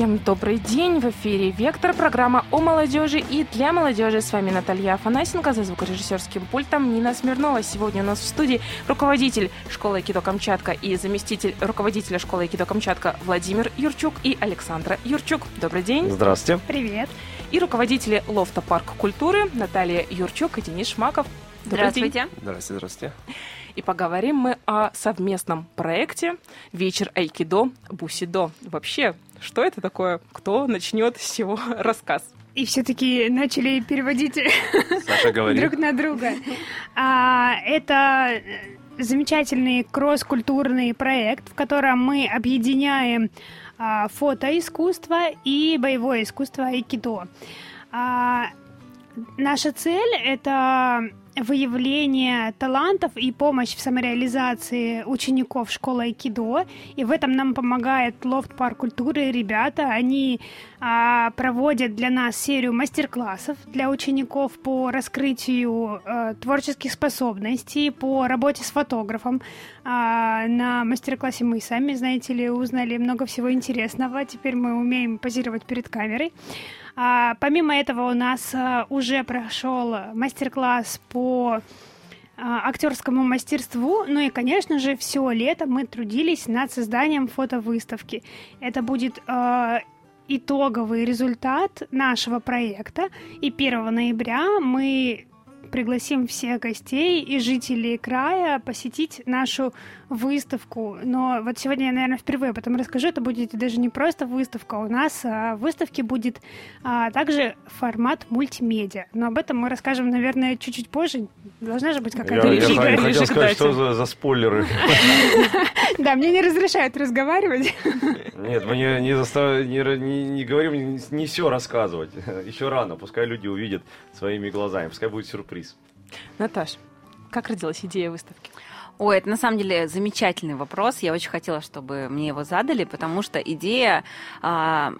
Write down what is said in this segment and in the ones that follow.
Всем добрый день. В эфире «Вектор», программа о молодежи и для молодежи. С вами Наталья Афанасенко, за звукорежиссерским пультом Нина Смирнова. Сегодня у нас в студии руководитель школы Айкидо Камчатка и заместитель руководителя школы Айкидо Камчатка Владимир Юрчук и Александра Юрчук. Добрый день. Здравствуйте. Привет. И руководители лофта Парк культуры Наталья Юрчук и Денис Шмаков. Добрый Здравствуйте. День. Здравствуйте, здравствуйте. И поговорим мы о совместном проекте «Вечер Айкидо Бусидо». Вообще, что это такое? Кто начнет с чего рассказ? И все-таки начали переводить друг на друга. А, это замечательный кросс-культурный проект, в котором мы объединяем а, фотоискусство и боевое искусство айкидо. А, наша цель это выявление талантов и помощь в самореализации учеников школы айкидо. И в этом нам помогает лофт парк культуры. Ребята, они а, проводят для нас серию мастер-классов для учеников по раскрытию а, творческих способностей, по работе с фотографом. А, на мастер-классе мы сами, знаете ли, узнали много всего интересного. Теперь мы умеем позировать перед камерой. А, помимо этого у нас а, уже прошел мастер-класс по а, актерскому мастерству. Ну и, конечно же, все лето мы трудились над созданием фотовыставки. Это будет а, итоговый результат нашего проекта. И 1 ноября мы пригласим всех гостей и жителей края посетить нашу выставку. Но вот сегодня я, наверное, впервые об этом расскажу. Это будет даже не просто выставка. У нас а, в выставке будет а, также формат мультимедиа. Но об этом мы расскажем, наверное, чуть-чуть позже. Должна же быть какая-то Я, я Пережигай, х- хотел сказать, что за, за спойлеры. Да, мне не разрешают разговаривать. Нет, мы не, не, застав- не, не- не говорим не, все рассказывать. Еще рано, пускай люди увидят своими глазами, пускай будет сюрприз. Наташ, как родилась идея выставки? Ой, это на самом деле замечательный вопрос. Я очень хотела, чтобы мне его задали, потому что идея а,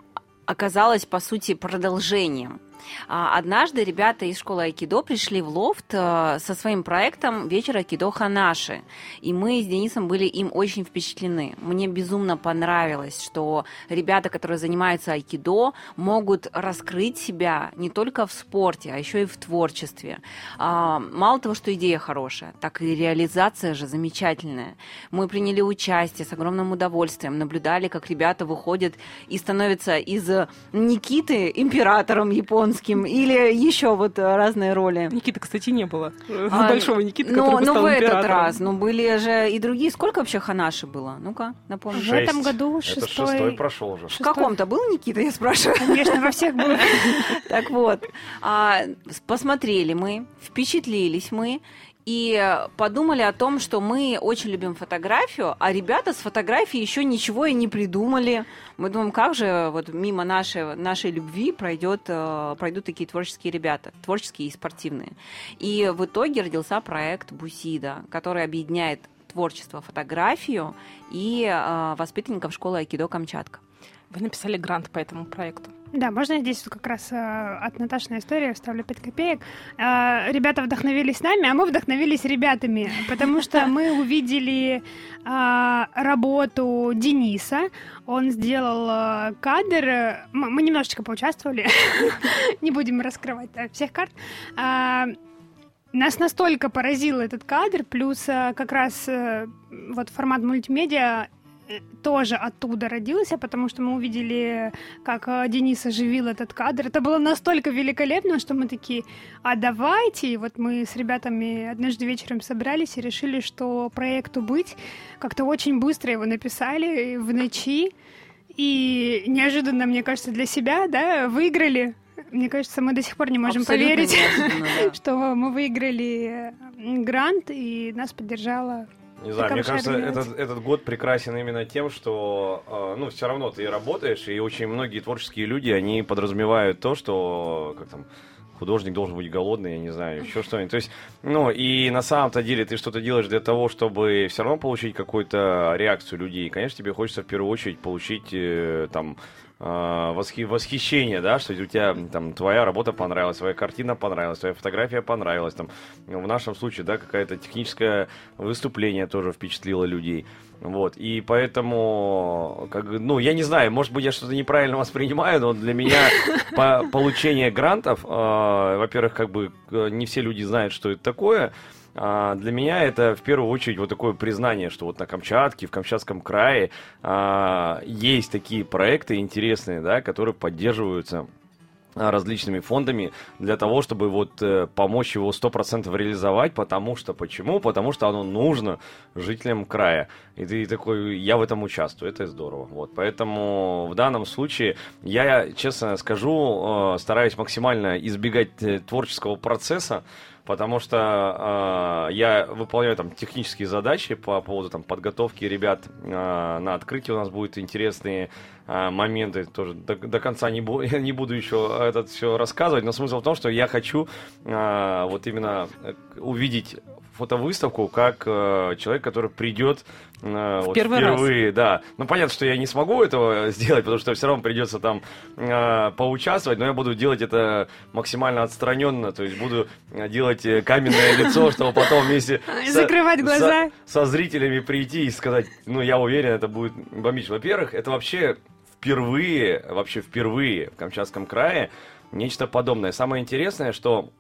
оказалась, по сути, продолжением. А, Однажды ребята из школы Айкидо пришли в лофт а, со своим проектом «Вечер Айкидо Ханаши». И мы с Денисом были им очень впечатлены. Мне безумно понравилось, что ребята, которые занимаются айкидо, могут раскрыть себя не только в спорте, а еще и в творчестве. А, Мало того, что идея хорошая, так и реализация же замечательная. Мы приняли участие с огромным удовольствием, наблюдали, как ребята выходят и становятся из Никиты императором японским или еще вот разные роли. Никиты, кстати, не было. А, Большого Никиты, ну, который бы ну, стал в этот императором. раз. Ну, были же и другие. Сколько вообще Ханаши было? Ну-ка, напомню. В этом Шесть. году Это шестой. шестой прошел уже. В каком-то был Никита, я спрашиваю? Конечно, во всех было. Так вот, а, посмотрели мы, впечатлились мы и подумали о том, что мы очень любим фотографию, а ребята с фотографией еще ничего и не придумали. Мы думаем, как же вот мимо нашей, нашей любви пройдет, э, пройдут такие творческие ребята, творческие и спортивные. И в итоге родился проект Бусида, который объединяет творчество, фотографию и э, воспитанников школы Айкидо Камчатка. Вы написали грант по этому проекту. Да, можно я здесь как раз э, от Наташиной истории вставлю 5 копеек. Э, ребята вдохновились нами, а мы вдохновились ребятами, потому что мы увидели э, работу Дениса. Он сделал э, кадр. э, Мы, немножечко поучаствовали. Не будем раскрывать да, всех карт. Нас настолько поразил этот кадр, плюс э, как раз э, вот формат мультимедиа э, тоже оттуда родился, потому что мы увидели, как э, Денис оживил этот кадр. Это было настолько великолепно, что мы такие, а давайте. И вот мы с ребятами однажды вечером собрались и решили, что проекту быть. Как-то очень быстро его написали в ночи. И неожиданно, мне кажется, для себя, да, выиграли. Мне кажется, мы до сих пор не можем Абсолютно поверить, да. что мы выиграли э, грант, и нас поддержала Не знаю, Такая мне кажется, этот, этот год прекрасен именно тем, что, э, ну, все равно ты работаешь, и очень многие творческие люди, они подразумевают то, что, как там, художник должен быть голодный, я не знаю, еще что-нибудь. То есть, ну, и на самом-то деле ты что-то делаешь для того, чтобы все равно получить какую-то реакцию людей. И, конечно, тебе хочется в первую очередь получить, э, там, а, восхи- восхищение, да, что у тебя там твоя работа понравилась, твоя картина понравилась, твоя фотография понравилась, там в нашем случае, да, какое-то техническое выступление тоже впечатлило людей. Вот, и поэтому, как, ну, я не знаю, может быть, я что-то неправильно воспринимаю, но для меня по получение грантов, э, во-первых, как бы не все люди знают, что это такое, а, для меня это в первую очередь вот такое признание, что вот на Камчатке, в Камчатском крае а, есть такие проекты интересные, да, которые поддерживаются а, различными фондами для того, чтобы вот э, помочь его 100% реализовать, потому что, почему? Потому что оно нужно жителям края. И ты такой, я в этом участвую, это здорово. Вот, поэтому в данном случае я, честно скажу, э, стараюсь максимально избегать э, творческого процесса, потому что э, я выполняю там технические задачи по поводу там подготовки ребят э, на открытии у нас будут интересные э, моменты. Тоже до, до конца не, бу не буду еще этот все рассказывать, но смысл в том, что я хочу э, вот именно увидеть фотовыставку как э, человек, который придет э, вот первый впервые, раз. да. Ну понятно, что я не смогу этого сделать, потому что все равно придется там э, поучаствовать, но я буду делать это максимально отстраненно, то есть буду делать э, каменное лицо, чтобы потом вместе закрывать глаза со, зрителями прийти и сказать, ну я уверен, это будет бомбич. Во-первых, это вообще впервые, вообще впервые в Камчатском крае нечто подобное. Самое интересное, что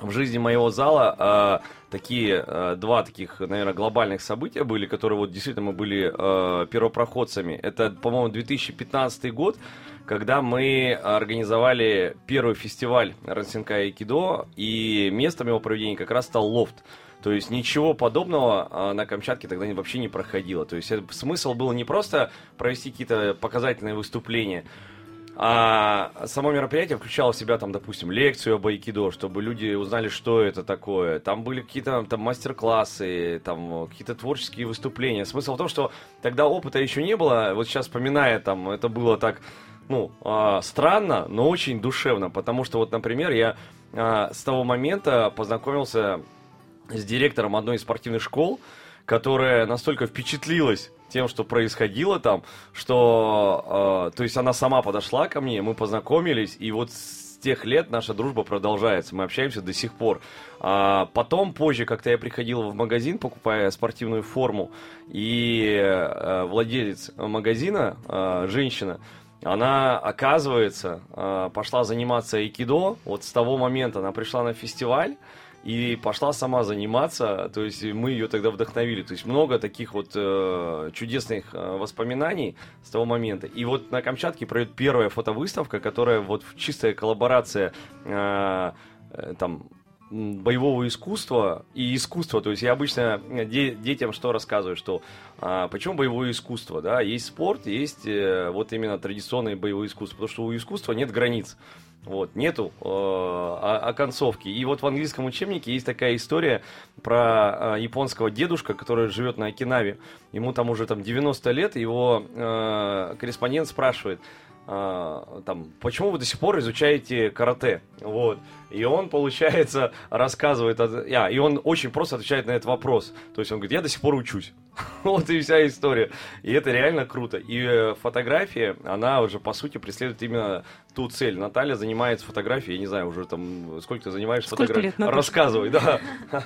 в жизни моего зала э, такие э, два таких, наверное, глобальных события были, которые вот действительно мы были э, первопроходцами. Это, по-моему, 2015 год, когда мы организовали первый фестиваль Рансенка Айкидо, и местом его проведения как раз стал лофт. То есть ничего подобного на Камчатке тогда вообще не проходило. То есть смысл был не просто провести какие-то показательные выступления, а само мероприятие включало в себя, там, допустим, лекцию об айкидо, чтобы люди узнали, что это такое. Там были какие-то там мастер-классы, там какие-то творческие выступления. Смысл в том, что тогда опыта еще не было. Вот сейчас вспоминая, там, это было так, ну, э, странно, но очень душевно. Потому что, вот, например, я э, с того момента познакомился с директором одной из спортивных школ, которая настолько впечатлилась тем, что происходило там, что, э, то есть она сама подошла ко мне, мы познакомились, и вот с тех лет наша дружба продолжается, мы общаемся до сих пор. А потом, позже, как-то я приходил в магазин, покупая спортивную форму, и э, владелец магазина, э, женщина, она, оказывается, э, пошла заниматься айкидо. Вот с того момента она пришла на фестиваль, и пошла сама заниматься, то есть мы ее тогда вдохновили. То есть много таких вот э, чудесных э, воспоминаний с того момента. И вот на Камчатке пройдет первая фотовыставка, которая вот чистая коллаборация э, э, там боевого искусства и искусства. То есть я обычно де- детям что рассказываю, что а, почему боевое искусство, да, есть спорт, есть э, вот именно традиционное боевое искусство, потому что у искусства нет границ. Вот, нету э, оконцовки. И вот в английском учебнике есть такая история про э, японского дедушка, который живет на Окинаве. Ему там уже там 90 лет, его э, корреспондент спрашивает, э, там, почему вы до сих пор изучаете карате? Вот. И он, получается, рассказывает, а, и он очень просто отвечает на этот вопрос. То есть он говорит, я до сих пор учусь. вот и вся история. И это реально круто. И э, фотография, она уже, по сути, преследует именно ту цель. Наталья занимается фотографией, я не знаю, уже там, сколько ты занимаешься фотографией? Рассказывай, да.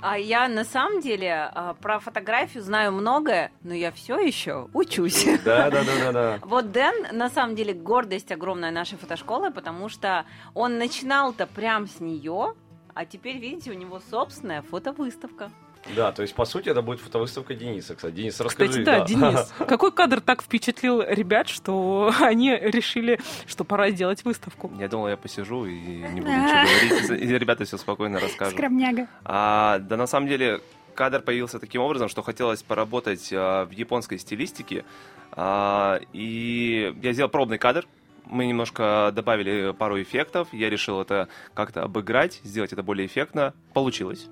А я на самом деле а, про фотографию знаю многое, но я все еще учусь. Да, да, да, да, да. Вот Дэн, на самом деле, гордость огромная нашей фотошколы, потому что он начинал-то прям с нее, а теперь, видите, у него собственная фотовыставка. Да, то есть, по сути, это будет фотовыставка Дениса, кстати. Денис, расскажи. Кстати, да, да. Денис, какой кадр так впечатлил ребят, что они решили, что пора сделать выставку? Я думал, я посижу и не буду ничего говорить, и ребята все спокойно расскажут. Скромняга. А, да, на самом деле, кадр появился таким образом, что хотелось поработать а, в японской стилистике. А, и я сделал пробный кадр, мы немножко добавили пару эффектов, я решил это как-то обыграть, сделать это более эффектно. Получилось.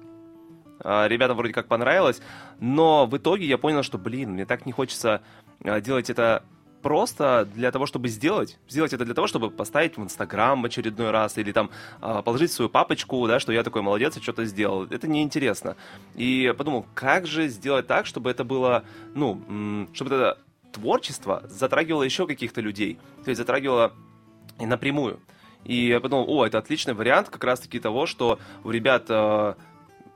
А, ребятам вроде как понравилось, но в итоге я понял, что, блин, мне так не хочется а, делать это просто для того, чтобы сделать. Сделать это для того, чтобы поставить в Инстаграм в очередной раз или там а, положить свою папочку, да, что я такой молодец и что-то сделал. Это неинтересно. И подумал, как же сделать так, чтобы это было, ну, чтобы это творчество затрагивало еще каких-то людей, то есть затрагивало и напрямую. И я подумал, о, это отличный вариант как раз-таки того, что у ребят э,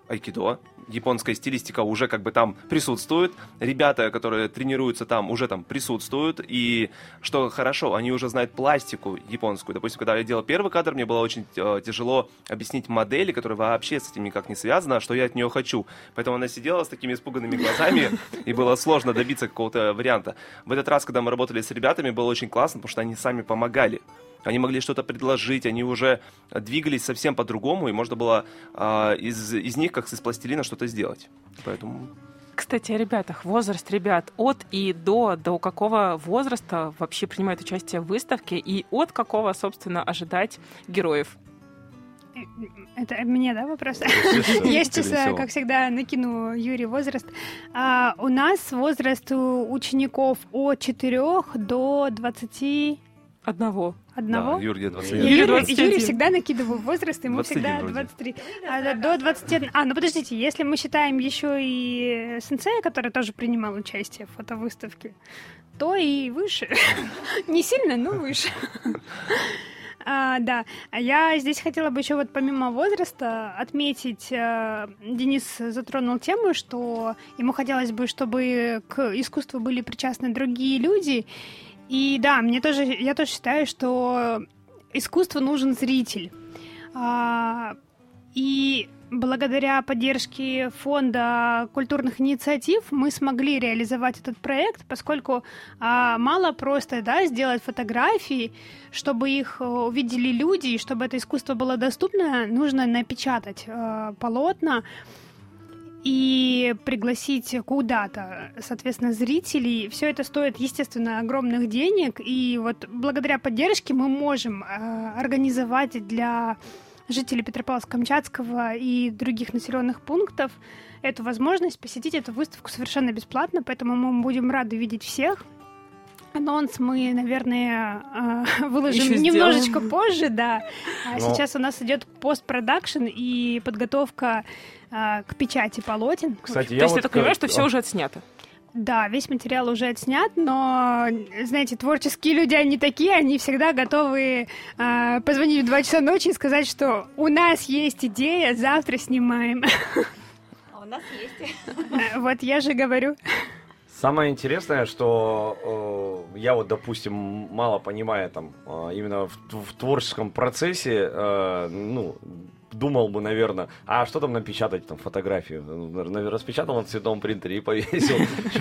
айкидо, японская стилистика уже как бы там присутствует, ребята, которые тренируются там, уже там присутствуют, и что хорошо, они уже знают пластику японскую. Допустим, когда я делал первый кадр, мне было очень э, тяжело объяснить модели, которая вообще с этим никак не связана, что я от нее хочу. Поэтому она сидела с такими испуганными глазами, и было сложно добиться какого-то варианта. В этот раз, когда мы работали с ребятами, было очень классно, потому что они сами помогали они могли что-то предложить, они уже двигались совсем по-другому, и можно было э, из, из них, как из пластилина, что-то сделать. Поэтому... Кстати, о ребятах. Возраст ребят от и до, до какого возраста вообще принимают участие в выставке, и от какого, собственно, ожидать героев? Это мне, да, вопрос? Я сейчас, как всегда, накину Юрий возраст. А, у нас возраст у учеников от 4 до 20 Одного. Одного? Да, Юрий 21. Юрий, Юрий, Юрий всегда накидывал возраст, ему всегда 23. А, до 21. А, ну подождите, если мы считаем еще и сенсея, который тоже принимал участие в фотовыставке, то и выше. Не сильно, но выше. А, да, а я здесь хотела бы еще вот помимо возраста отметить, а, Денис затронул тему, что ему хотелось бы, чтобы к искусству были причастны другие люди, и да, мне тоже, я тоже считаю, что искусству нужен зритель. А, и благодаря поддержке фонда культурных инициатив мы смогли реализовать этот проект, поскольку а, мало просто да, сделать фотографии, чтобы их э, увидели люди, и чтобы это искусство было доступно, нужно напечатать а, полотна и пригласить куда-то, соответственно, зрителей. Все это стоит, естественно, огромных денег, и вот благодаря поддержке мы можем э, организовать для жителей Петропавловска-Камчатского и других населенных пунктов эту возможность посетить эту выставку совершенно бесплатно, поэтому мы будем рады видеть всех. Анонс мы, наверное, э, выложим Еще немножечко сделаем. позже, да. А Но... сейчас у нас идет постпродакшн и подготовка а, к печати полотен. Кстати, То я есть вот... я так понимаю, что все уже отснято? Да, весь материал уже отснят, но, знаете, творческие люди, они такие, они всегда готовы э, позвонить в 2 часа ночи и сказать, что у нас есть идея, завтра снимаем. А у нас есть. Вот я же говорю. Самое интересное, что э, я вот, допустим, мало понимаю там э, именно в, в творческом процессе, э, ну, думал бы, наверное, а что там напечатать, там, фотографию? Ну, распечатал на цветном принтере и повесил.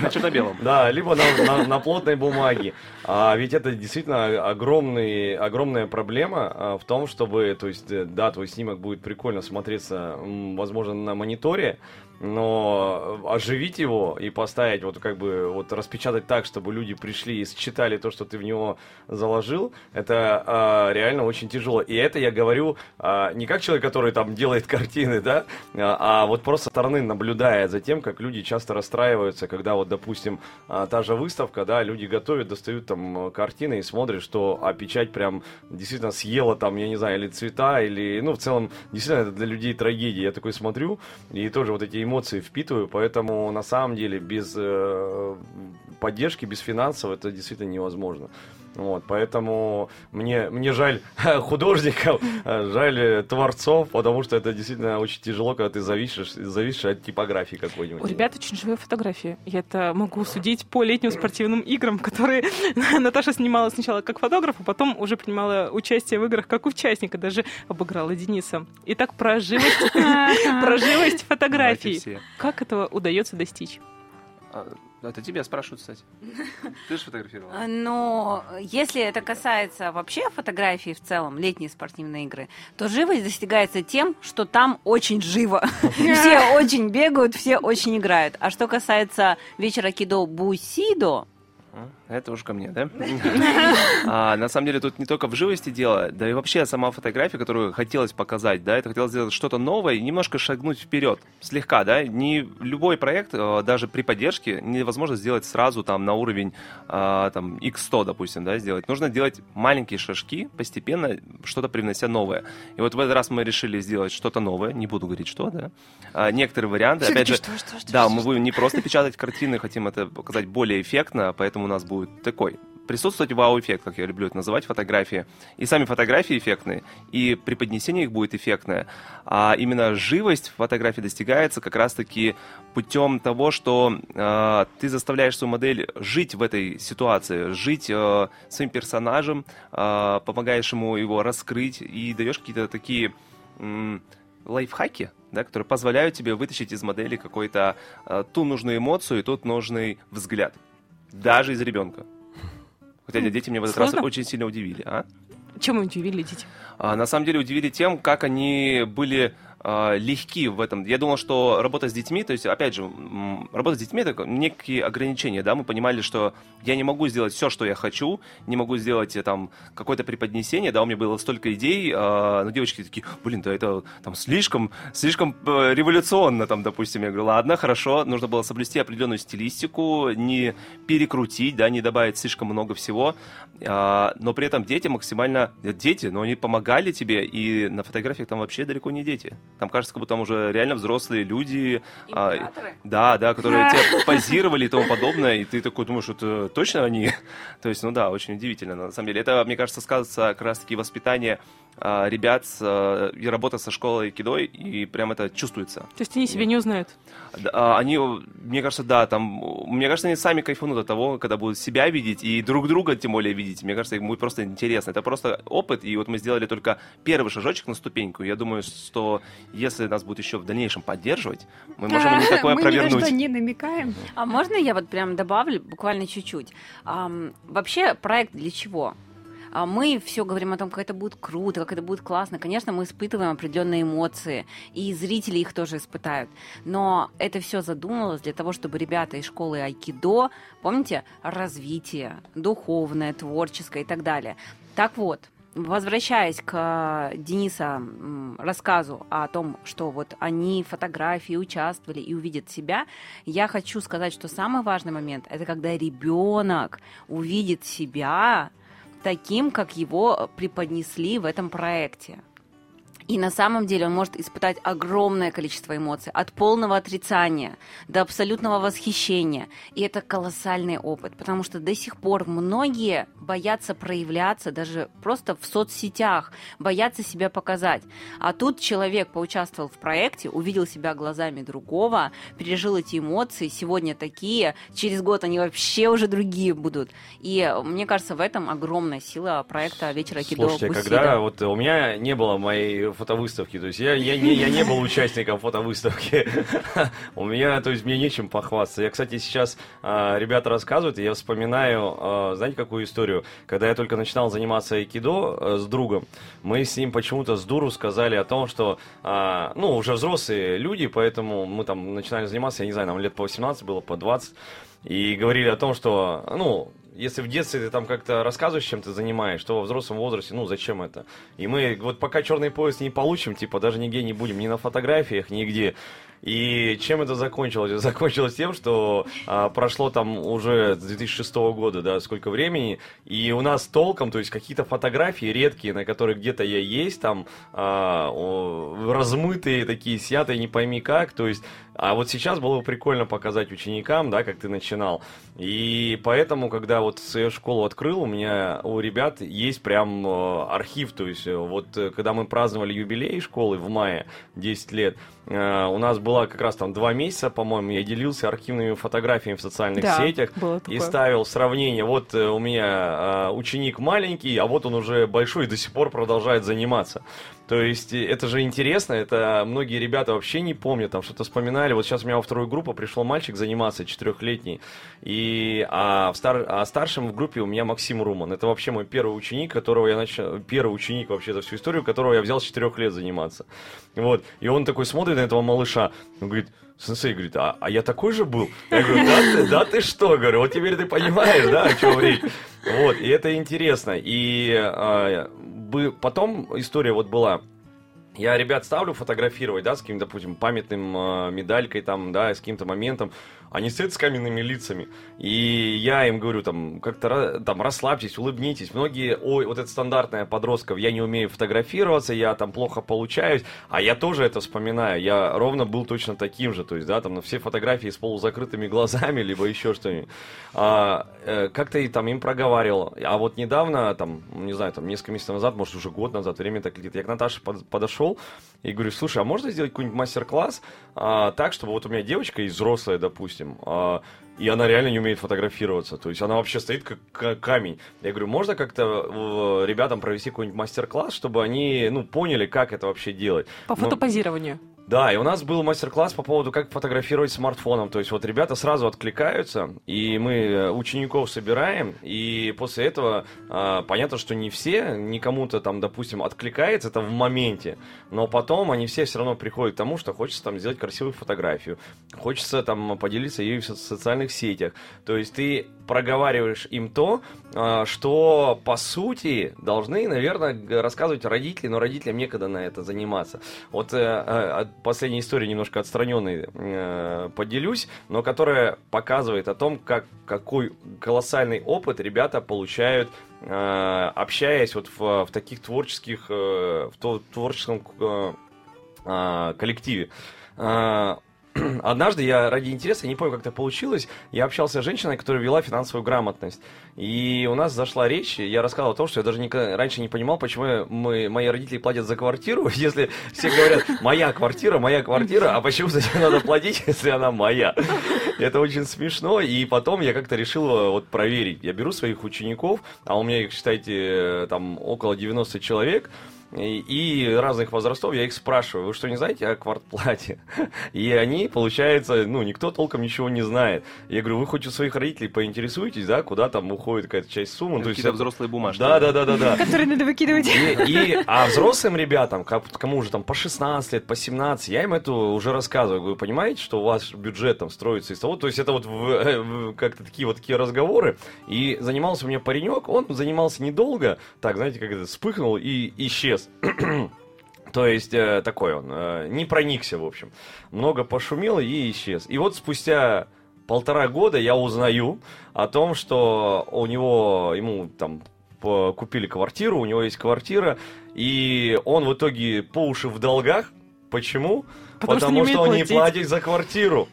Что на белом. Да, либо на, на, плотной бумаге. А ведь это действительно огромный, огромная проблема а, в том, чтобы, то есть, э, да, твой снимок будет прикольно смотреться, возможно, на мониторе, но оживить его и поставить, вот как бы, вот распечатать так, чтобы люди пришли и считали то, что ты в него заложил, это а, реально очень тяжело. И это я говорю а, не как человек, который там делает картины, да, а, а вот просто со стороны наблюдая за тем, как люди часто расстраиваются, когда вот, допустим, а, та же выставка, да, люди готовят, достают там картины и смотрят, что а печать прям действительно съела там, я не знаю, или цвета, или, ну, в целом, действительно, это для людей трагедия. Я такой смотрю, и тоже вот эти эмоции впитываю, поэтому на самом деле без э, поддержки, без финансов это действительно невозможно. Вот, поэтому мне, мне жаль художников, жаль творцов, потому что это действительно очень тяжело, когда ты зависишь, зависишь от типографии какой-нибудь. У ребят очень живые фотографии. Я это могу судить по летним спортивным играм, которые Наташа снимала сначала как фотограф, а потом уже принимала участие в играх как участника, даже обыграла Дениса. Итак, про живость, про живость фотографии. Как этого удается достичь? А, это тебя спрашивают, кстати. Ты же фотографировала. А, но если это касается вообще фотографии в целом, летние спортивные игры, то живость достигается тем, что там очень живо. Все очень бегают, все очень играют. А что касается вечера кидо бусидо, Это уже ко мне, да? а, на самом деле тут не только в живости дело, да и вообще сама фотография, которую хотелось показать, да, это хотелось сделать что-то новое и немножко шагнуть вперед, слегка, да. Не любой проект, э, даже при поддержке, невозможно сделать сразу там на уровень а, там X100, допустим, да, сделать. Нужно делать маленькие шажки, постепенно что-то привнося новое. И вот в этот раз мы решили сделать что-то новое, не буду говорить что, да. А, некоторые варианты, опять же, что, что, что, да, мы будем не просто печатать картины, хотим это показать более эффектно, поэтому у нас будет такой присутствовать вау-эффект, как я люблю это называть, фотографии. И сами фотографии эффектные, и преподнесение их будет эффектное. А именно живость фотографии достигается как раз-таки путем того, что э, ты заставляешь свою модель жить в этой ситуации, жить э, своим персонажем, э, помогаешь ему его раскрыть и даешь какие-то такие м, лайфхаки, да, которые позволяют тебе вытащить из модели какой-то э, ту нужную эмоцию и тот нужный взгляд. Даже из ребенка. Хотя дети меня в этот раз Сложно? очень сильно удивили. А? Чем удивили дети? А, на самом деле удивили тем, как они были а, легки в этом. Я думал, что работа с детьми, то есть, опять же, работа с детьми это некие ограничения, да, мы понимали, что я не могу сделать все, что я хочу, не могу сделать э, там какое-то преподнесение, да, у меня было столько идей, а, но девочки такие, блин, да это там слишком, слишком э, революционно, там, допустим, я говорю, ладно, хорошо, нужно было соблюсти определенную стилистику, не перекрутить, да, не добавить слишком много всего, но при этом дети максимально, э, дети, но они помогали тебе, и на фотографиях там вообще далеко не дети. Там кажется, как будто там уже реально взрослые люди. а, да, да, которые тебе позировали и тому подобное, и ты такой думаешь, это точно они? То есть, ну да, очень удивительно, на самом деле. Это, мне кажется, сказывается как раз-таки воспитание а, ребят с, а, и работа со школой кидо, и прям это чувствуется. То есть они себя не узнают. А, Они, мне кажется, да, там, мне кажется, они сами кайфанут от того, когда будут себя видеть и друг друга тем более видеть. Мне кажется, им будет просто интересно. Это просто опыт, и вот мы сделали только первый шажочек на ступеньку. Я думаю, что если нас будут еще в дальнейшем поддерживать, мы можем не такое Мы ни на провернуть. что не намекаем. А можно я вот прям добавлю буквально чуть-чуть? Вообще проект для чего? А Мы все говорим о том, как это будет круто, как это будет классно. Конечно, мы испытываем определенные эмоции, и зрители их тоже испытают. Но это все задумывалось для того, чтобы ребята из школы айкидо, помните, развитие, духовное, творческое и так далее. Так вот, Возвращаясь к э, Дениса рассказу о том, что вот они фотографии участвовали и увидят себя, я хочу сказать, что самый важный момент это когда ребенок увидит себя таким, как его преподнесли в этом проекте. И на самом деле он может испытать огромное количество эмоций, от полного отрицания до абсолютного восхищения. И это колоссальный опыт, потому что до сих пор многие боятся проявляться даже просто в соцсетях, боятся себя показать. А тут человек поучаствовал в проекте, увидел себя глазами другого, пережил эти эмоции, сегодня такие, через год они вообще уже другие будут. И мне кажется, в этом огромная сила проекта «Вечера Кидо Слушайте, Бусида». когда вот у меня не было моей фотовыставки, то есть я, я, не, я не был участником фотовыставки, у меня, то есть мне нечем похвастаться. Я, кстати, сейчас а, ребята рассказывают, и я вспоминаю, а, знаете, какую историю? Когда я только начинал заниматься айкидо а, с другом, мы с ним почему-то с дуру сказали о том, что, а, ну, уже взрослые люди, поэтому мы там начинали заниматься, я не знаю, нам лет по 18 было, по 20, и говорили о том, что, ну, если в детстве ты там как-то рассказываешь, чем ты занимаешь, то во взрослом возрасте, ну, зачем это? И мы вот пока черный пояс не получим, типа, даже нигде не будем, ни на фотографиях, нигде. И чем это закончилось? Закончилось тем, что а, прошло там уже с 2006 года, да, сколько времени, и у нас толком, то есть какие-то фотографии редкие, на которых где-то я есть, там а, о, размытые такие, снятые не пойми как, то есть а вот сейчас было бы прикольно показать ученикам, да, как ты начинал. И поэтому, когда вот свою школу открыл, у меня у ребят есть прям э, архив. То есть, э, вот э, когда мы праздновали юбилей школы в мае, 10 лет, у нас было как раз там два месяца, по-моему, я делился архивными фотографиями в социальных Да, сетях и ставил сравнение. Вот у меня ученик маленький, а вот он уже большой и до сих пор продолжает заниматься. То есть это же интересно, это многие ребята вообще не помнят, там что-то вспоминали. Вот сейчас у меня во вторую группу пришел мальчик заниматься, четырехлетний, и, а, в стар, а старшим в группе у меня Максим Руман. Это вообще мой первый ученик, которого я начал, первый ученик вообще за всю историю, которого я взял с четырех лет заниматься. Вот, и он такой смотрит на этого малыша, он говорит, Сенсей говорит, а, а я такой же был? Я говорю, да ты, да ты что? Говорю, вот теперь ты понимаешь, да, о чем речь. Вот, и это интересно. И а, бы, потом история вот была, я ребят ставлю фотографировать, да, с каким-то, допустим, памятным э, медалькой там, да, с каким-то моментом они стоят с каменными лицами. И я им говорю, там, как-то там, расслабьтесь, улыбнитесь. Многие, ой, вот это стандартная подростков, я не умею фотографироваться, я там плохо получаюсь. А я тоже это вспоминаю. Я ровно был точно таким же. То есть, да, там на все фотографии с полузакрытыми глазами, либо еще что-нибудь. А, э, как-то и там им проговаривал. А вот недавно, там, не знаю, там несколько месяцев назад, может уже год назад, время так летит, я к Наташе под, подошел и говорю, слушай, а можно сделать какой-нибудь мастер-класс а, так, чтобы вот у меня девочка из взрослая, допустим, допустим, а, и она реально не умеет фотографироваться. То есть она вообще стоит как камень. Я говорю, можно как-то ребятам провести какой-нибудь мастер-класс, чтобы они, ну, поняли, как это вообще делать. По Но... Да, и у нас был мастер-класс по поводу, как фотографировать смартфоном. То есть вот ребята сразу откликаются, и мы э, учеников собираем, и после этого э, понятно, что не все, не кому-то там, допустим, откликается это в моменте, но потом они все все равно приходят к тому, что хочется там сделать красивую фотографию, хочется там поделиться ею в социальных сетях. То есть ты проговариваешь им то, э, что по сути должны, наверное, рассказывать родители, но родителям некогда на это заниматься. Вот э, последней истории немножко отстраненной э, поделюсь, но которая показывает о том, как, какой колоссальный опыт ребята получают, э, общаясь вот в, в таких творческих, в творческом э коллективе. Однажды я ради интереса, не помню, как это получилось, я общался с женщиной, которая вела финансовую грамотность. И у нас зашла речь, я рассказал о том, что я даже никогда раньше не понимал, почему мы, мои родители платят за квартиру, если все говорят, моя квартира, моя квартира, а почему за нее надо платить, если она моя? Это очень смешно, и потом я как-то решил э, вот проверить. Я беру своих учеников, а у меня их, считайте, там около 90 человек, и, разных возрастов, я их спрашиваю, вы что, не знаете о квартплате? И они, получается, ну, никто толком ничего не знает. Я говорю, вы хоть у своих родителей поинтересуетесь, да, куда там уходит какая-то часть суммы? Какие-то есть, взрослые бумажки. Да, да, да, да, да. Которые надо выкидывать. И, и, а взрослым ребятам, кому уже там по 16 лет, по 17, я им это уже рассказываю. Вы понимаете, что у вас бюджет там строится из того, то есть это вот как-то такие вот такие разговоры. И занимался у меня паренек, он занимался недолго, так, знаете, как это, вспыхнул и исчез исчез. То есть э, такой он, э, не проникся, в общем. Много пошумел и исчез. И вот спустя полтора года я узнаю о том, что у него, ему там купили квартиру, у него есть квартира, и он в итоге по уши в долгах. Почему? Потому, Потому что, что он платить. не платит за квартиру.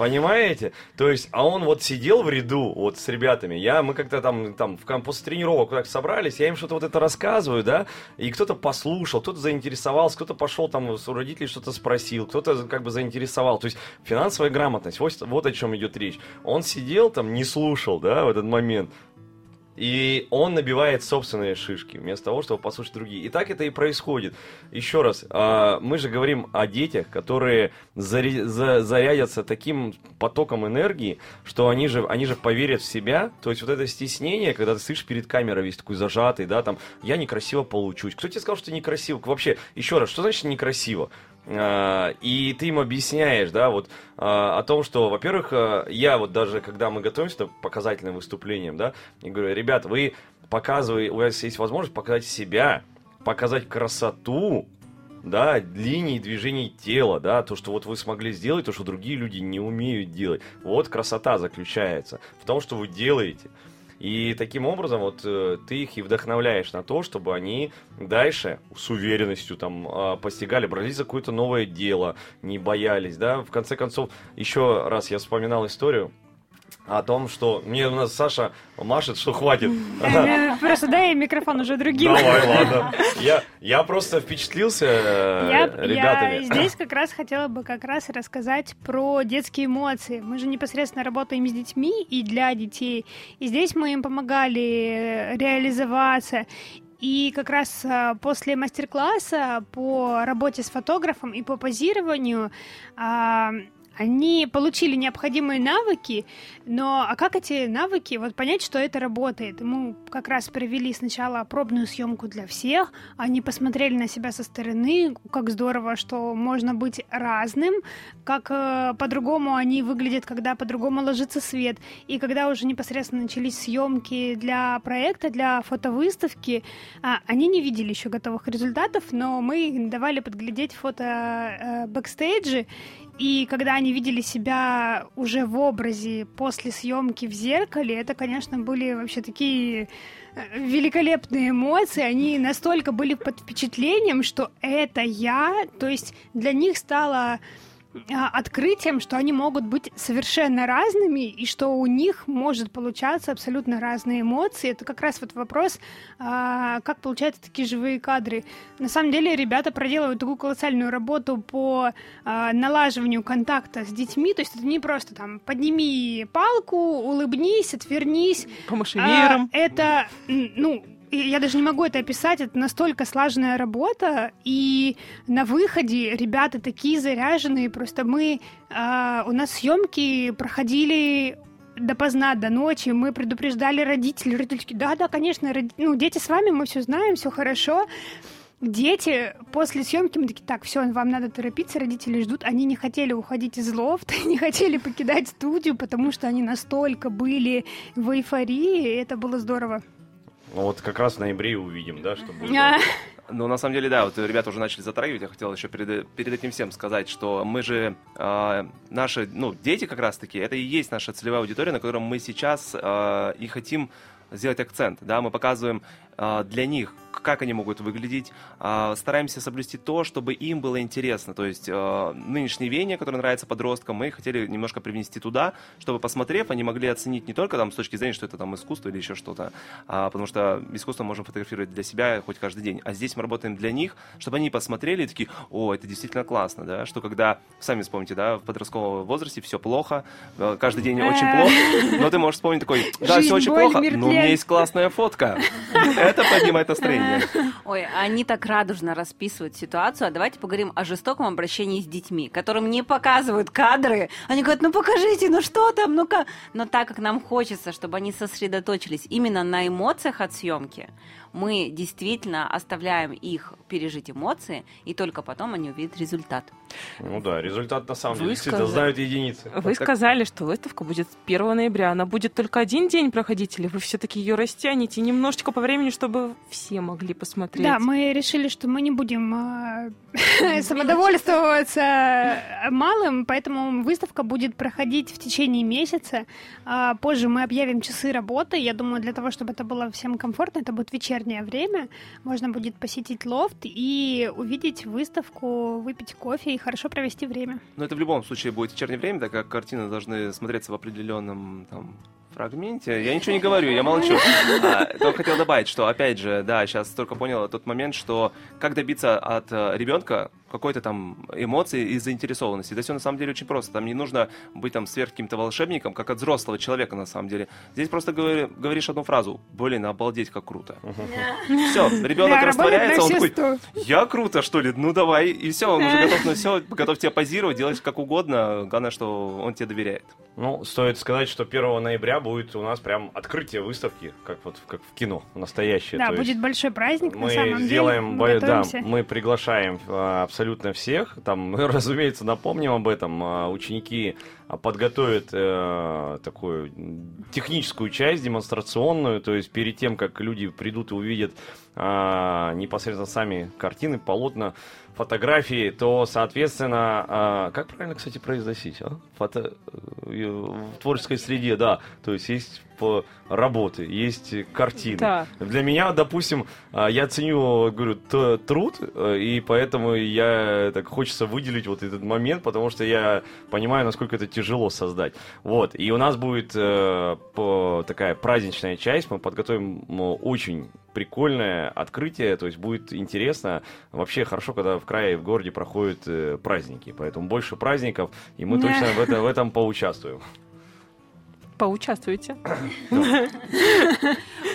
Понимаете? То есть, а он вот сидел в ряду вот с ребятами. Я, мы как-то там, там в, после тренировок куда-то собрались, я им что-то вот это рассказываю, да, и кто-то послушал, кто-то заинтересовался, кто-то пошел там у родителей что-то спросил, кто-то как бы заинтересовал. То есть, финансовая грамотность, вот, вот о чем идет речь. Он сидел там, не слушал, да, в этот момент. И он набивает собственные шишки, вместо того, чтобы послушать другие. И так это и происходит. Еще раз, а, мы же говорим о детях, которые зарядятся таким потоком энергии, что они же, они же поверят в себя. То есть вот это стеснение, когда ты слышишь перед камерой весь такой зажатый, да, там, я некрасиво получусь. Кто тебе сказал, что ты некрасиво? Вообще, еще раз, что значит некрасиво? А, и ты им объясняешь, да, вот а, о том, что, во-первых, а, я вот даже, когда мы готовимся к показательным выступлениям, да, я говорю, ребят, вы показываете, у вас есть возможность показать себя, показать красоту, да, линий движений тела, да, то, что вот вы смогли сделать, то, что другие люди не умеют делать. Вот красота заключается в том, что вы делаете. И таким образом вот э, ты их и вдохновляешь на то, чтобы они дальше с уверенностью там э, постигали, брались за какое-то новое дело, не боялись, да. В конце концов, еще раз я вспоминал историю о том, что мне у нас Саша машет, что хватит. Просто дай микрофон уже другим. Давай, ладно. Я, я просто впечатлился э, я, ребятами. Я здесь как раз хотела бы как раз рассказать про детские эмоции. Мы же непосредственно работаем с детьми и для детей. И здесь мы им помогали реализоваться. И как раз после мастер-класса по работе с фотографом и по позированию а, они получили необходимые навыки, но а как эти навыки, вот понять, что это работает? Мы как раз провели сначала пробную съемку для всех, они посмотрели на себя со стороны, как здорово, что можно быть разным, как э, по-другому они выглядят, когда по-другому ложится свет. И когда уже непосредственно начались съемки для проекта, для фотовыставки, э, они не видели еще готовых результатов, но мы давали подглядеть фото э, бэкстейджи, и когда они видели себя уже в образе после съемки в зеркале, это, конечно, были вообще такие э, великолепные эмоции, они настолько были под впечатлением, что это я, то есть для них стало открытием, что они могут быть совершенно разными и что у них может получаться абсолютно разные эмоции. Это как раз вот вопрос, а, как получаются такие живые кадры. На самом деле ребята проделывают такую колоссальную работу по а, налаживанию контакта с детьми, то есть это не просто там подними палку, улыбнись, отвернись. Помаши веером. Это, ну, я даже не могу это описать, это настолько слаженная работа, и на выходе ребята такие заряженные, просто мы, э, у нас съемки проходили допоздна, до ночи, мы предупреждали родителей, родители да-да, конечно, роди... ну, дети с вами, мы все знаем, все хорошо, Дети после съемки мы такие, так, все, вам надо торопиться, родители ждут. Они не хотели уходить из лофта, не хотели покидать студию, потому что они настолько были в эйфории, и это было здорово. Ну вот как раз в ноябре увидим, да, что будет. Ну, на самом деле, да, вот ребята уже начали затрагивать. Я хотел еще перед, перед этим всем сказать, что мы же, э, наши, ну, дети как раз-таки, это и есть наша целевая аудитория, на котором мы сейчас э, и хотим сделать акцент, да, мы показываем для них как они могут выглядеть. А, стараемся соблюсти то, чтобы им было интересно. То есть а, нынешнее веяние, которое нравится подросткам, мы хотели немножко привнести туда, чтобы, посмотрев, они могли оценить не только там, с точки зрения, что это там искусство или еще что-то, а, потому что искусство можем фотографировать для себя хоть каждый день. А здесь мы работаем для них, чтобы они посмотрели и такие, о, это действительно классно, да, что когда, сами вспомните, да, в подростковом возрасте все плохо, каждый день очень плохо, но ты можешь вспомнить такой, да, все очень плохо, но у меня есть классная фотка. Это поднимает настроение. Ой, они так радужно расписывают ситуацию. А давайте поговорим о жестоком обращении с детьми, которым не показывают кадры. Они говорят, ну покажите, ну что там, ну-ка. Но так как нам хочется, чтобы они сосредоточились именно на эмоциях от съемки, мы действительно оставляем их пережить эмоции, и только потом они увидят результат. Ну да, результат на самом деле действительно знают единицы. Вы сказали, что выставка будет 1 ноября. Она будет только один день проходить, или вы все-таки ее растянете немножечко по времени, чтобы все могли посмотреть? Да, мы решили, что мы не будем э, самодовольствоваться малым, поэтому выставка будет проходить в течение месяца. Э, позже мы объявим часы работы. Я думаю, для того, чтобы это было всем комфортно, это будет вечернее время. Можно будет посетить лофт и увидеть выставку, выпить кофе и хорошо провести время. Но это в любом случае будет вечернее время, так как картины должны смотреться в определенном там, фрагменте. Я ничего не говорю, я молчу. А, только хотел добавить, что, опять же, да, сейчас только понял тот момент, что как добиться от э, ребенка какой-то там эмоции и заинтересованности. Это все на самом деле очень просто. Там не нужно быть там сверх каким-то волшебником, как от взрослого человека на самом деле. Здесь просто говори, говоришь одну фразу. Блин, обалдеть, как круто. Все, ребенок растворяется, он такой, я круто, что ли? Ну давай. И все, он уже готов на все, готов тебе позировать, делать как угодно. Главное, что он тебе доверяет. Ну, стоит сказать, что 1 ноября будет у нас прям открытие выставки, как вот как в кино, настоящее. Да, будет большой праздник, мы на самом сделаем, деле. Мы да, мы приглашаем а, абсолютно всех. Там мы, разумеется, напомним об этом. А, ученики а, подготовят э, такую техническую часть, демонстрационную, то есть перед тем, как люди придут и увидят э, непосредственно сами картины, полотна, фотографии, то, соответственно, э, как правильно, кстати, произносить? А? Фото... Э, в творческой среде, да, то есть есть работы, есть картины. Да. Для меня, допустим, а, я ценю, говорю, труд, э, и поэтому я так хочется выделить вот этот момент, потому что я понимаю, насколько это тяжело создать. Вот, и у нас будет э, по, такая праздничная часть, мы подготовим очень прикольное открытие, то есть будет интересно. Вообще хорошо, когда в крае, в городе проходят э, праздники, поэтому больше праздников, и мы точно в, это, в этом поучаствуем. Поучаствуйте.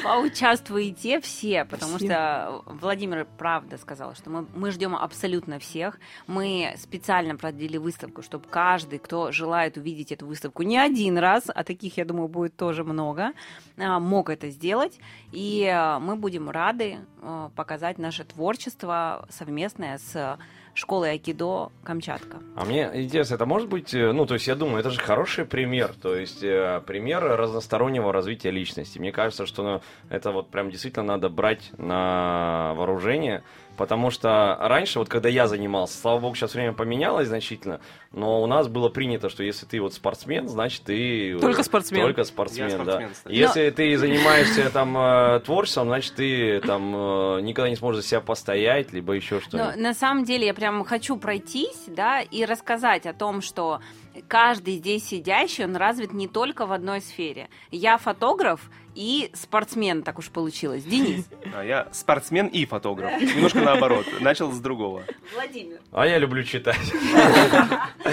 Поучаствуйте все, потому что Владимир правда сказал, что мы, мы ждем абсолютно всех. Мы специально продлили выставку, чтобы каждый, кто желает увидеть эту выставку не один раз, а таких, я думаю, будет тоже много, а, мог это сделать. И а, мы будем рады а, показать наше творчество совместное с школой Айкидо Камчатка. А мне интересно, это может быть, э, ну, то есть я думаю, это же хороший пример, то есть э, пример разностороннего развития личности. Мне кажется, что ну, это вот прям действительно надо брать на вооружение, потому что раньше, вот когда я занимался, слава богу, сейчас время поменялось значительно, но у нас было принято, что если ты вот спортсмен, значит ты... Только спортсмен. Только спортсмен, Я да. спортсмен, кстати. Если ты занимаешься там э, творчеством, значит ты там э, никогда не сможешь за себя постоять, либо еще Но что-нибудь. на самом деле я прям хочу пройтись, да, и рассказать о том, что каждый здесь сидящий, он развит не только в одной сфере. Я фотограф и спортсмен, так уж получилось. Денис. А я спортсмен и фотограф. Немножко наоборот. Начал с другого. Владимир. А я люблю читать.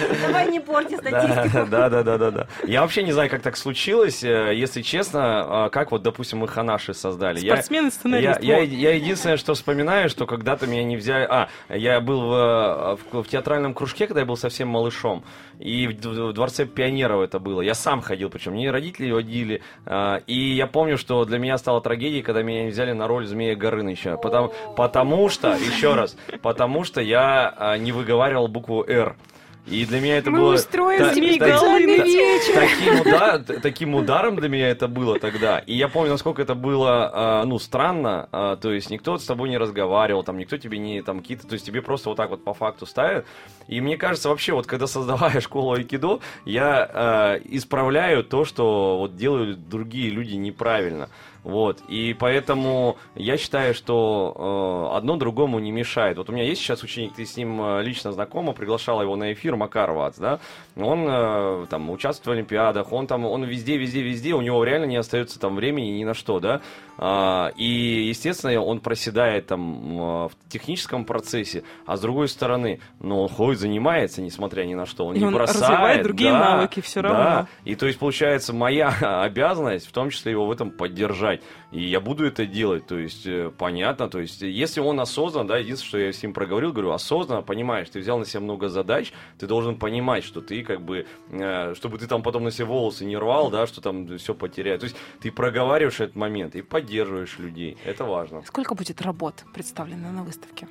Не порти статистику. Да, да, да, да, да. Я вообще не знаю, как так случилось. э, Если честно, а, как вот, допустим, мы Ханаши создали. Я- Спортсмен и сценарист. Я, я, я единственное, что вспоминаю, что когда-то меня не взяли... А, я был в, в, в театральном кружке, когда я был совсем малышом. И в, в Дворце пионеров это было. Я сам ходил, причем мне родители водили. А, И я помню, что для меня стала трагедией, когда меня не взяли на роль Змея Горыныча. Потому, потому что, еще раз, потому что я а, не выговаривал букву «Р». И для меня это Мы было... устроим та- змееголовный та- та- вечер. Таким, уда- т- таким ударом для меня это было тогда. И я помню, насколько это было, а, ну, странно. а, то есть никто с тобой не разговаривал, там, никто тебе не, там, какие-то... То есть тебе просто вот так вот по факту ставят. И мне кажется, вообще, вот когда создавая школу айкидо, я а, исправляю то, что вот делают другие люди неправильно. Вот, и поэтому я считаю, что э, одно другому не мешает. Вот у меня есть сейчас ученик, ты с ним э, лично знакома, приглашала его на эфир, Макар Вац, да, он э, там участвует в Олимпиадах, он там, он везде, везде, везде, у него реально не остается там времени ни на что, да, А, и, естественно, он проседает там э, в техническом процессе, а с другой стороны, ну, он ходит, занимается, несмотря ни на что, он И не он бросает. развивает другие да, навыки да. равно. И то есть, получается, моя обязанность, в том числе его в этом поддержать. И я буду это делать. То есть, э, понятно. То есть, если он осознан, да, единственное, что я с ним проговорил, говорю, осознанно понимаешь, ты взял на себя много задач, ты должен понимать, что ты как бы, э, чтобы ты там потом на себе волосы не рвал, да, что там все потеряет. То есть, ты проговариваешь этот момент и поддерживаешь людей. Это важно. Сколько будет работ представлено на выставке?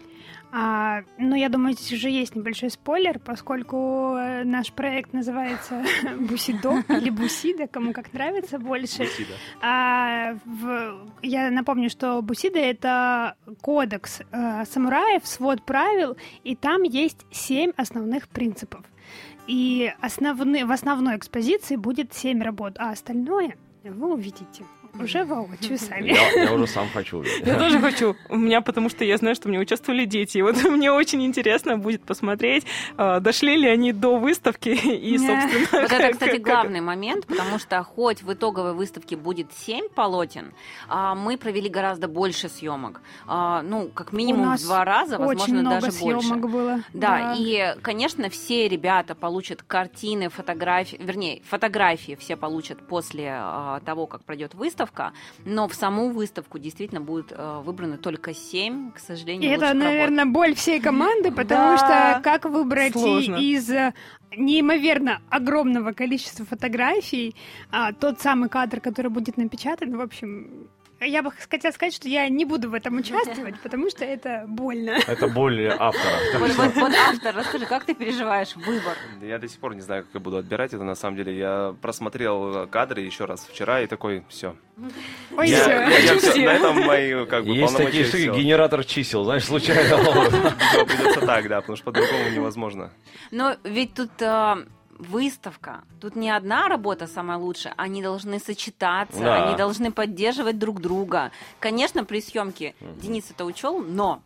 А, ну, я думаю, здесь уже есть небольшой спойлер, поскольку э, наш проект называется Бусидо или Бусида, кому как нравится больше. А, в- я напомню, что Бусида — это кодекс э, самураев, свод правил, и там есть семь основных принципов. И основны- в основной экспозиции будет семь работ, а остальное вы увидите уже воочию сами. Я, я уже сам хочу. увидеть. Я тоже хочу. У меня, потому что я знаю, что мне участвовали дети. И вот мне очень интересно будет посмотреть, а, дошли ли они до выставки и, собственно... Вот это, кстати, как- главный момент, потому что хоть в итоговой выставке будет 7 полотен, а, мы провели гораздо больше съемок. А, Ну, как минимум в два раза, Очень возможно, много даже съемок больше. было. Да, и, конечно, все ребята получат картины, фотографии, вернее, фотографии все получат после того, как пройдет выставка, но в саму выставку действительно будет а, выбрано только 7, к И сожалению, это, работ. наверное, боль всей команды, потому Да. что как выбрать Сложно. из э, неимоверно огромного количества фотографий а, тот самый кадр, который будет напечатан, в общем, я бы хотела сказать, что я не буду в этом участвовать, потому что это больно. Это боль автора. Вот, автор, расскажи, как ты переживаешь выбор? Я до сих пор не знаю, как я буду отбирать это. На самом деле, я просмотрел кадры еще раз вчера и такой, все. Ой, я, я Все. на этом мои как бы Есть такие полномочия штуки, генератор чисел, знаешь, случайно. Придется так, да, потому что по-другому невозможно. Но ведь тут а, выставка, тут не одна работа самая лучшая, они должны сочетаться, Да. они должны поддерживать друг друга. Конечно, при съемке Денис это учел, но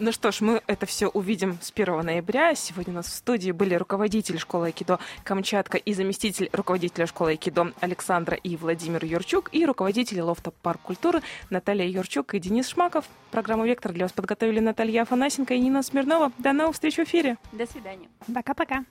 Ну что ж, мы это все увидим с 1 ноября. Сегодня у нас в студии были руководитель школы Айкидо Камчатка и заместитель руководителя школы Айкидо Александра и Владимир Юрчук и руководители лофта Парк культуры Наталья Юрчук и Денис Шмаков. Программу «Вектор» для вас подготовили Наталья Афанасенко и Нина Смирнова. До новых встреч в эфире. до свидания. Пока-пока.